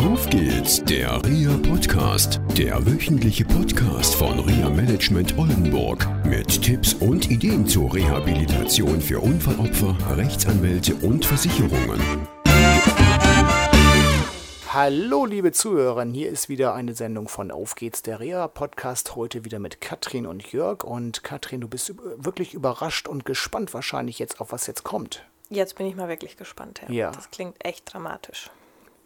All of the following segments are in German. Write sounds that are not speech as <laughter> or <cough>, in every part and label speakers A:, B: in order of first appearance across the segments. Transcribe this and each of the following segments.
A: Auf geht's, der RIA Podcast, der wöchentliche Podcast von RIA Management Oldenburg mit Tipps und Ideen zur Rehabilitation für Unfallopfer, Rechtsanwälte und Versicherungen.
B: Hallo liebe Zuhörer, hier ist wieder eine Sendung von Auf geht's, der REA Podcast, heute wieder mit Katrin und Jörg. Und Katrin, du bist wirklich überrascht und gespannt wahrscheinlich jetzt auf was jetzt kommt.
C: Jetzt bin ich mal wirklich gespannt. Ja.
B: Ja.
C: Das klingt echt dramatisch.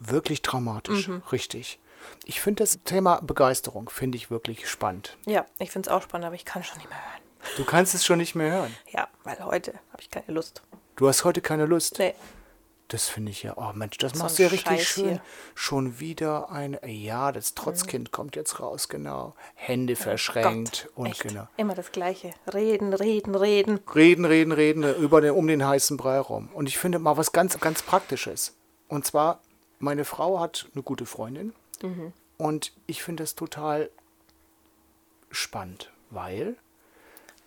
B: Wirklich dramatisch, richtig. Ich finde das Thema Begeisterung, finde ich wirklich spannend.
C: Ja, ich finde es auch spannend, aber ich kann schon nicht mehr hören.
B: Du kannst es schon nicht mehr hören.
C: Ja, weil heute habe ich keine Lust.
B: Du hast heute keine Lust.
C: Nee,
B: Das finde ich ja, oh Mensch, das
C: So
B: machst du ja richtig
C: Scheiß
B: schön.
C: hier. Mhm.
B: Schon wieder ein, ja, das Trotzkind kommt jetzt raus, genau. Hände verschränkt
C: Gott,
B: und
C: echt.
B: genau.
C: Immer das Gleiche. Reden, reden, reden.
B: Reden, reden, reden über den, um den heißen Brei rum. Und ich finde mal was ganz, ganz Praktisches. Und zwar, meine Frau hat eine gute Freundin. Und ich finde das total spannend, weil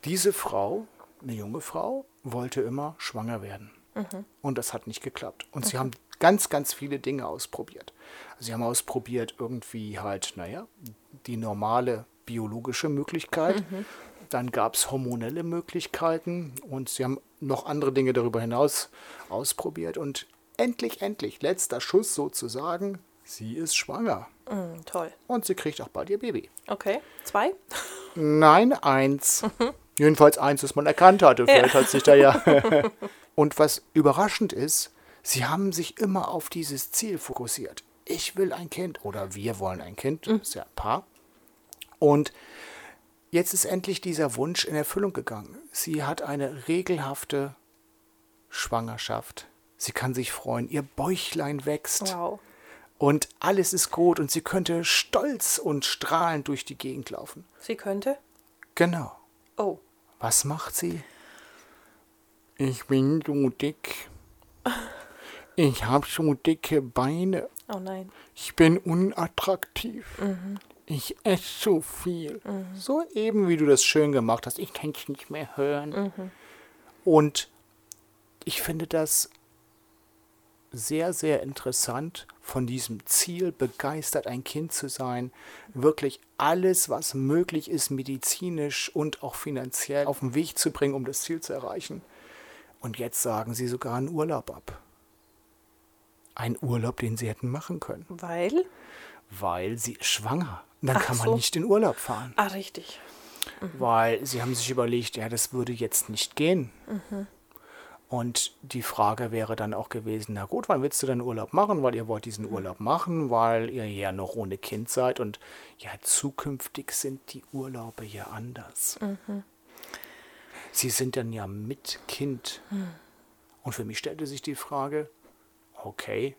B: diese Frau, eine junge Frau, wollte immer schwanger werden. Und das hat nicht geklappt. Und sie haben ganz, ganz viele Dinge ausprobiert. Sie haben ausprobiert irgendwie halt, naja, die normale biologische Möglichkeit. Dann gab es hormonelle Möglichkeiten und sie haben noch andere Dinge darüber hinaus ausprobiert. Und endlich, endlich, letzter Schuss sozusagen, sie ist schwanger.
C: Hm, toll.
B: Und sie kriegt auch bald ihr Baby.
C: Okay, zwei?
B: Nein, eins. Jedenfalls eins, das man erkannt hatte. Vielleicht hat sich da ja. <laughs> Und was überraschend ist, sie haben sich immer auf dieses Ziel fokussiert. Ich will ein Kind oder wir wollen ein Kind, ist ja ein Paar. Und jetzt ist endlich dieser Wunsch in Erfüllung gegangen. Sie hat eine regelhafte Schwangerschaft. Sie kann sich freuen, ihr Bäuchlein wächst.
C: Wow.
B: Und alles ist gut und sie könnte stolz und strahlend durch die Gegend laufen.
C: Sie könnte?
B: Genau.
C: Oh,
B: Was macht sie? Ich bin so dick. Ich habe so dicke Beine.
C: oh nein.
B: Ich bin unattraktiv. Ich esse so viel. So eben, wie du das schön gemacht hast. Ich kann es nicht mehr hören. Und ich finde das sehr, sehr interessant, von diesem Ziel begeistert, ein Kind zu sein, wirklich alles, was möglich ist, medizinisch und auch finanziell auf den Weg zu bringen, um das Ziel zu erreichen. Und jetzt sagen sie sogar einen Urlaub ab. Ein Urlaub, den sie hätten machen können,
C: Weil?
B: weil sie ist schwanger. Dann
C: Ach
B: kann man
C: so.
B: nicht in Urlaub fahren,
C: Ah, richtig.
B: weil sie haben sich überlegt, ja, das würde jetzt nicht gehen. Und die Frage wäre dann auch gewesen, na gut, wann willst du denn Urlaub machen? Weil ihr wollt diesen Urlaub machen, weil ihr ja noch ohne Kind seid und ja, zukünftig sind die Urlaube ja anders. Sie sind dann ja mit Kind. Und für mich stellte sich die Frage, okay,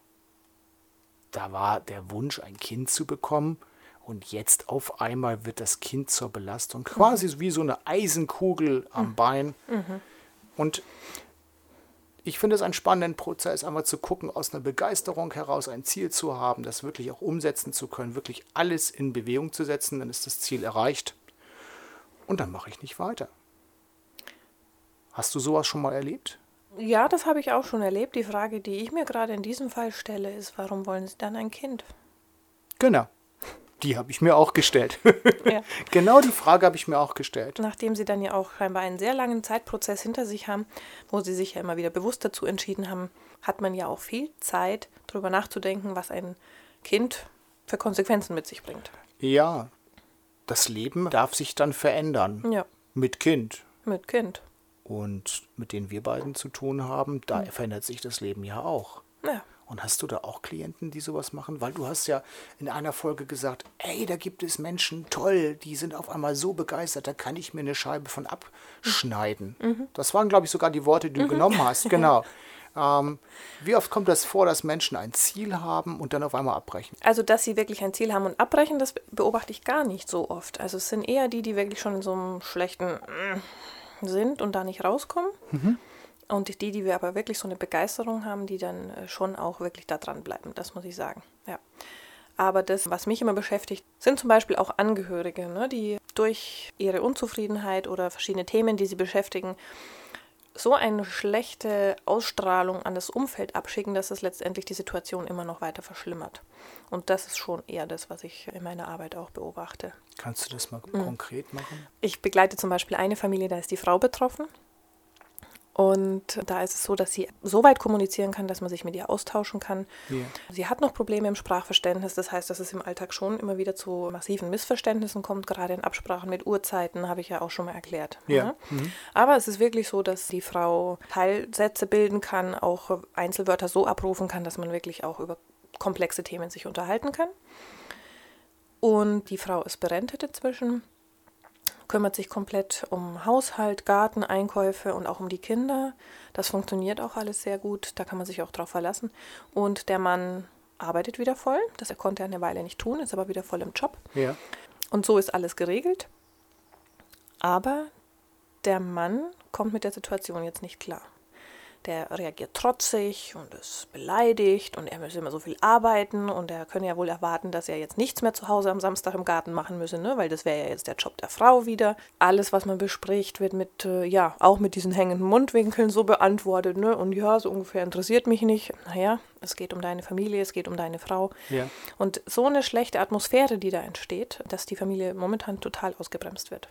B: da war der Wunsch, ein Kind zu bekommen. Und jetzt auf einmal wird das Kind zur Belastung, quasi wie so eine Eisenkugel am Bein. Und ich finde es einen spannenden Prozess, einmal zu gucken, aus einer Begeisterung heraus ein Ziel zu haben, das wirklich auch umsetzen zu können, wirklich alles in Bewegung zu setzen, dann ist das Ziel erreicht. Und dann mache ich nicht weiter. Hast du sowas schon mal erlebt?
C: Ja, das habe ich auch schon erlebt. Die Frage, die ich mir gerade in diesem Fall stelle, ist, warum wollen Sie dann ein Kind?
B: Genau. Die habe ich mir auch gestellt.
C: Ja. <laughs>
B: genau die Frage habe ich mir auch gestellt.
C: Nachdem Sie dann ja auch scheinbar einen sehr langen Zeitprozess hinter sich haben, wo Sie sich ja immer wieder bewusst dazu entschieden haben, hat man ja auch viel Zeit, darüber nachzudenken, was ein Kind für Konsequenzen mit sich bringt.
B: Ja, das Leben darf sich dann verändern.
C: Ja,
B: Mit Kind.
C: mit Kind.
B: Und mit denen wir beiden zu tun haben, da verändert sich das Leben ja auch.
C: Ja.
B: Und hast du da auch Klienten, die sowas machen? Weil du hast ja in einer Folge gesagt, ey, da gibt es Menschen, toll, die sind auf einmal so begeistert, da kann ich mir eine Scheibe von abschneiden. Das waren, glaube ich, sogar die Worte, die du genommen hast. <laughs> Genau. Ähm, wie oft kommt das vor, dass Menschen ein Ziel haben und dann auf einmal abbrechen?
C: Also, dass sie wirklich ein Ziel haben und abbrechen, das beobachte ich gar nicht so oft. Also, es sind eher die, die wirklich schon in so einem schlechten mm, sind und da nicht rauskommen. Und die, die wir aber wirklich so eine Begeisterung haben, die dann äh, schon auch wirklich da dranbleiben, das muss ich sagen. Ja. Aber das, was mich immer beschäftigt, sind zum Beispiel auch Angehörige, ne, die durch ihre Unzufriedenheit oder verschiedene Themen, die sie beschäftigen, so eine schlechte Ausstrahlung an das Umfeld abschicken, dass es letztendlich die Situation immer noch weiter verschlimmert. Und das ist schon eher das, was ich in meiner Arbeit auch beobachte.
B: Kannst du das mal mhm. konkret machen?
C: Ich begleite zum Beispiel eine Familie, da ist die Frau betroffen. Und da ist es so, dass sie so weit kommunizieren kann, dass man sich mit ihr austauschen kann. Yeah. Sie hat noch Probleme im Sprachverständnis. Das heißt, dass es im Alltag schon immer wieder zu massiven Missverständnissen kommt, gerade in Absprachen mit Uhrzeiten, habe ich ja auch schon mal erklärt.
B: Yeah. Ja. Mhm.
C: Aber es ist wirklich so, dass die Frau Teilsätze bilden kann, auch Einzelwörter so abrufen kann, dass man wirklich auch über komplexe Themen sich unterhalten kann. Und die Frau ist berentet inzwischen kümmert sich komplett um Haushalt, Garten, Einkäufe und auch um die Kinder. Das funktioniert auch alles sehr gut, da kann man sich auch drauf verlassen. Und der Mann arbeitet wieder voll, das konnte er eine Weile nicht tun, ist aber wieder voll im Job.
B: Ja.
C: Und so ist alles geregelt. Aber der Mann kommt mit der Situation jetzt nicht klar der reagiert trotzig und ist beleidigt und er müsse immer so viel arbeiten und er könne ja wohl erwarten, dass er jetzt nichts mehr zu Hause am Samstag im Garten machen müsse, ne? weil das wäre ja jetzt der Job der Frau wieder. Alles, was man bespricht, wird mit, äh, ja, auch mit diesen hängenden Mundwinkeln so beantwortet, ne? Und ja, so ungefähr interessiert mich nicht. Naja, es geht um deine Familie, es geht um deine Frau.
B: Ja.
C: Und so eine schlechte Atmosphäre, die da entsteht, dass die Familie momentan total ausgebremst wird.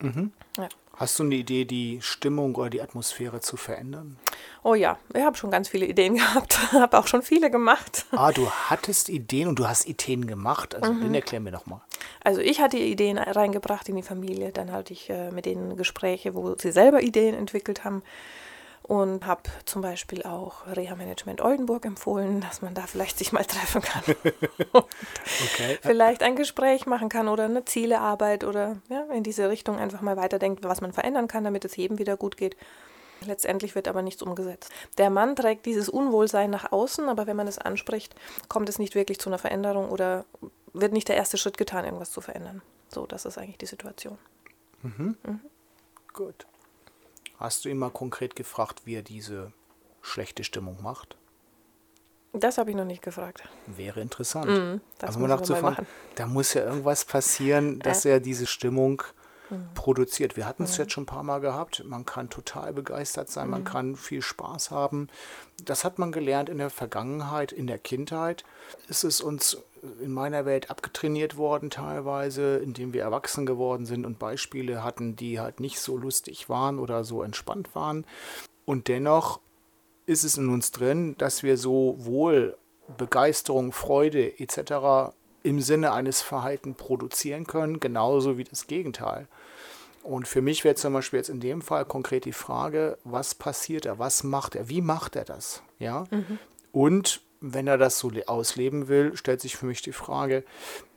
B: Mhm. Ja. Hast du eine Idee, die Stimmung oder die Atmosphäre zu verändern?
C: Oh ja, ich habe schon ganz viele Ideen <laughs> gehabt, habe auch schon viele gemacht.
B: Ah, du hattest Ideen und du hast Ideen gemacht. Also mhm. den erklär mir doch mal.
C: Also ich hatte Ideen reingebracht in die Familie, dann hatte ich äh, mit denen Gespräche, wo sie selber Ideen entwickelt haben und habe zum Beispiel auch Reha Management Oldenburg empfohlen, dass man da vielleicht sich mal treffen kann. <laughs>
B: okay.
C: Vielleicht ein Gespräch machen kann oder eine Zielearbeit oder ja, in diese Richtung einfach mal weiterdenkt, was man verändern kann, damit es jedem wieder gut geht. Letztendlich wird aber nichts umgesetzt. Der Mann trägt dieses Unwohlsein nach außen, aber wenn man es anspricht, kommt es nicht wirklich zu einer Veränderung oder wird nicht der erste Schritt getan, irgendwas zu verändern. So, das ist eigentlich die Situation.
B: Mhm. Mhm. Gut. Hast du ihn mal konkret gefragt, wie er diese schlechte Stimmung macht?
C: Das habe ich noch nicht gefragt.
B: Wäre interessant. Mm, also man nachzufragen, da muss ja irgendwas passieren, dass äh. er diese Stimmung mm. produziert. Wir hatten es mm. jetzt schon ein paar Mal gehabt. Man kann total begeistert sein, man mhm. kann viel Spaß haben. Das hat man gelernt in der Vergangenheit, in der Kindheit. Ist es uns in meiner Welt abgetrainiert worden teilweise, indem wir erwachsen geworden sind und Beispiele hatten, die halt nicht so lustig waren oder so entspannt waren. Und dennoch ist es in uns drin, dass wir sowohl Begeisterung, Freude etc. im Sinne eines Verhaltens produzieren können, genauso wie das Gegenteil. Und für mich wäre zum Beispiel jetzt in dem Fall konkret die Frage, was passiert er, was macht er, wie macht er das? Ja? Mhm. Und wenn er das so ausleben will, stellt sich für mich die Frage,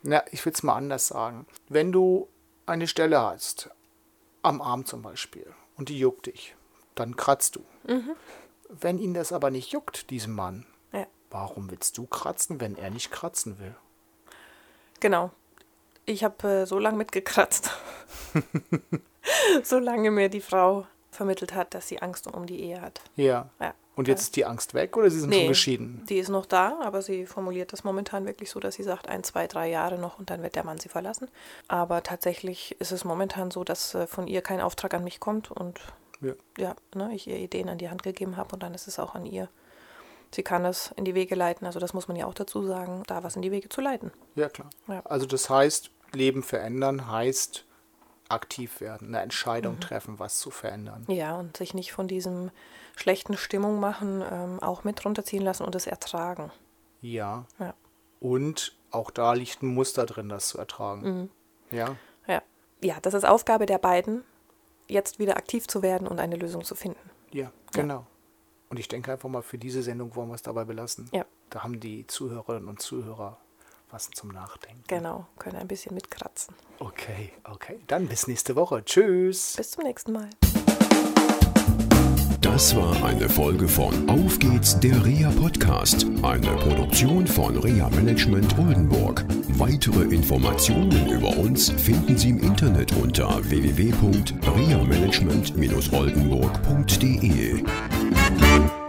B: na, ich will es mal anders sagen. Wenn du eine Stelle hast, am Arm zum Beispiel, und die juckt dich, dann kratzt du. Mhm. Wenn ihn das aber nicht juckt, diesem Mann, ja. warum willst du kratzen, wenn er nicht kratzen will?
C: Genau. Ich habe äh, so <laughs> lange mitgekratzt, solange mir die Frau vermittelt hat, dass sie Angst um die Ehe hat.
B: Ja. ja. Und jetzt ist die Angst weg oder sie sind nee, schon geschieden?
C: Die ist noch da, aber sie formuliert das momentan wirklich so, dass sie sagt, ein, zwei, drei Jahre noch und dann wird der Mann sie verlassen. Aber tatsächlich ist es momentan so, dass äh, von ihr kein Auftrag an mich kommt und ja, ja ne, ich ihr Ideen an die Hand gegeben habe und dann ist es auch an ihr. Sie kann das in die Wege leiten, also das muss man ja auch dazu sagen, da was in die Wege zu leiten.
B: Ja, klar. Ja. Also das heißt, Leben verändern heißt aktiv werden, eine Entscheidung mhm. treffen, was zu verändern.
C: Ja, und sich nicht von diesem schlechten Stimmung machen, ähm, auch mit runterziehen lassen und es ertragen.
B: Ja. ja. Und auch da liegt ein Muster drin, das zu ertragen. Mhm. Ja.
C: Ja. Ja, das ist Aufgabe der beiden, jetzt wieder aktiv zu werden und eine Lösung zu finden.
B: Ja, genau. Ja. Und ich denke einfach mal, für diese Sendung wollen wir es dabei belassen.
C: Ja.
B: Da haben die Zuhörerinnen und Zuhörer was zum Nachdenken.
C: Genau, können ein bisschen mitkratzen.
B: Okay, okay. Dann bis nächste Woche. Tschüss.
C: Bis zum nächsten Mal.
A: Das war eine Folge von Auf geht's, der REA Podcast, eine Produktion von REA Management Oldenburg. Weitere Informationen über uns finden Sie im Internet unter www.reamanagement-oldenburg.de. Thank you.